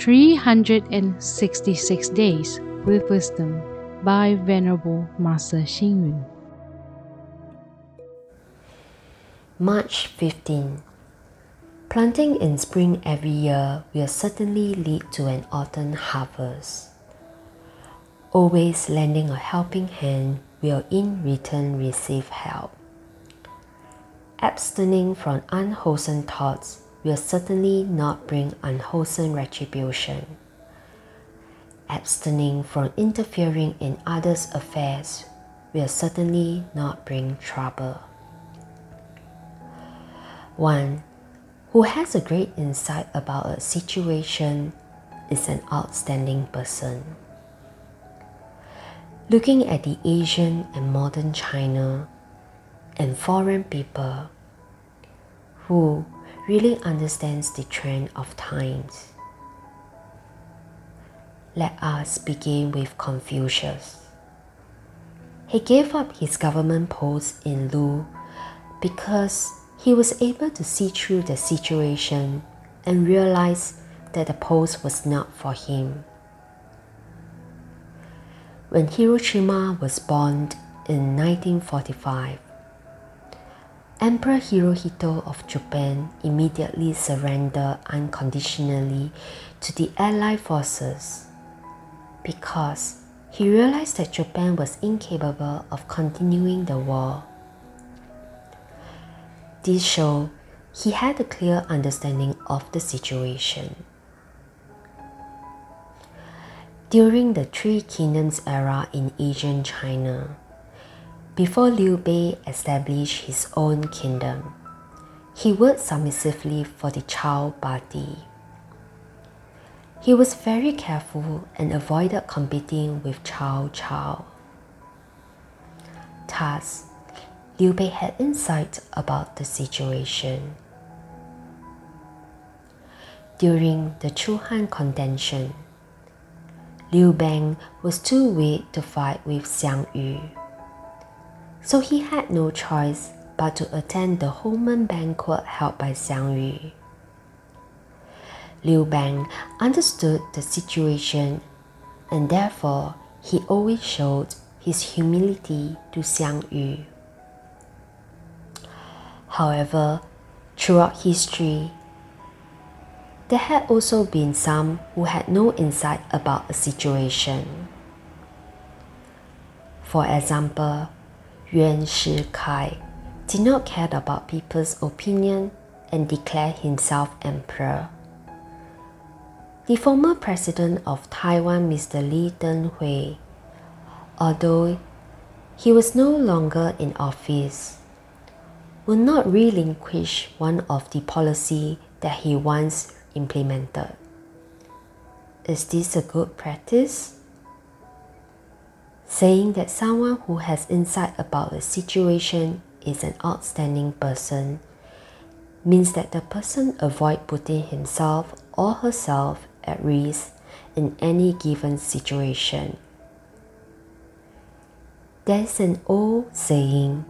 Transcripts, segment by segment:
366 Days with Wisdom by Venerable Master Xing Yun. March 15. Planting in spring every year will certainly lead to an autumn harvest. Always lending a helping hand will in return receive help. Abstaining from unwholesome thoughts will certainly not bring unwholesome retribution. Abstaining from interfering in others' affairs will certainly not bring trouble. One who has a great insight about a situation is an outstanding person. Looking at the Asian and modern China and foreign people who really understands the trend of times. Let us begin with Confucius. He gave up his government post in Lu because he was able to see through the situation and realize that the post was not for him. When Hiroshima was bombed in 1945, Emperor Hirohito of Japan immediately surrendered unconditionally to the Allied forces because he realized that Japan was incapable of continuing the war. This showed he had a clear understanding of the situation. During the Three Kingdoms era in Asian China, before Liu Bei established his own kingdom, he worked submissively for the Chao party. He was very careful and avoided competing with Cao Cao. Thus, Liu Bei had insight about the situation. During the Chu Han contention, Liu Bang was too weak to fight with Xiang Yu. So he had no choice but to attend the Hongmen banquet held by Xiang Yu. Liu Bang understood the situation and therefore he always showed his humility to Xiang Yu. However, throughout history, there had also been some who had no insight about a situation. For example, Yuan Shikai did not care about people's opinion and declared himself emperor. The former president of Taiwan, Mr. Lee Teng-hui, although he was no longer in office, will not relinquish one of the policy that he once implemented. Is this a good practice? Saying that someone who has insight about a situation is an outstanding person means that the person avoid putting himself or herself at risk in any given situation. There's an old saying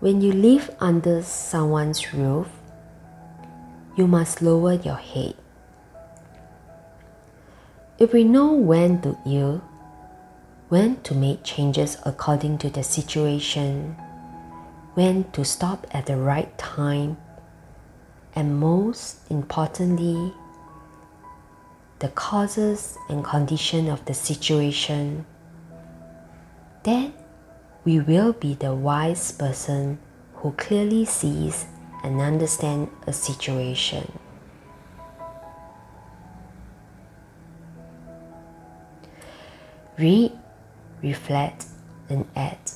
when you live under someone's roof, you must lower your head. If we know when to yield, when to make changes according to the situation, when to stop at the right time, and most importantly, the causes and condition of the situation, then we will be the wise person who clearly sees and understands a situation. Read, reflect, and act.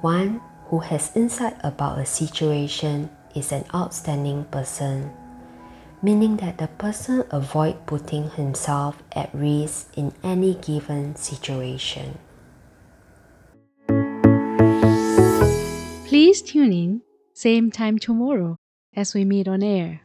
One who has insight about a situation is an outstanding person, meaning that the person avoid putting himself at risk in any given situation. Please tune in, same time tomorrow as we meet on air.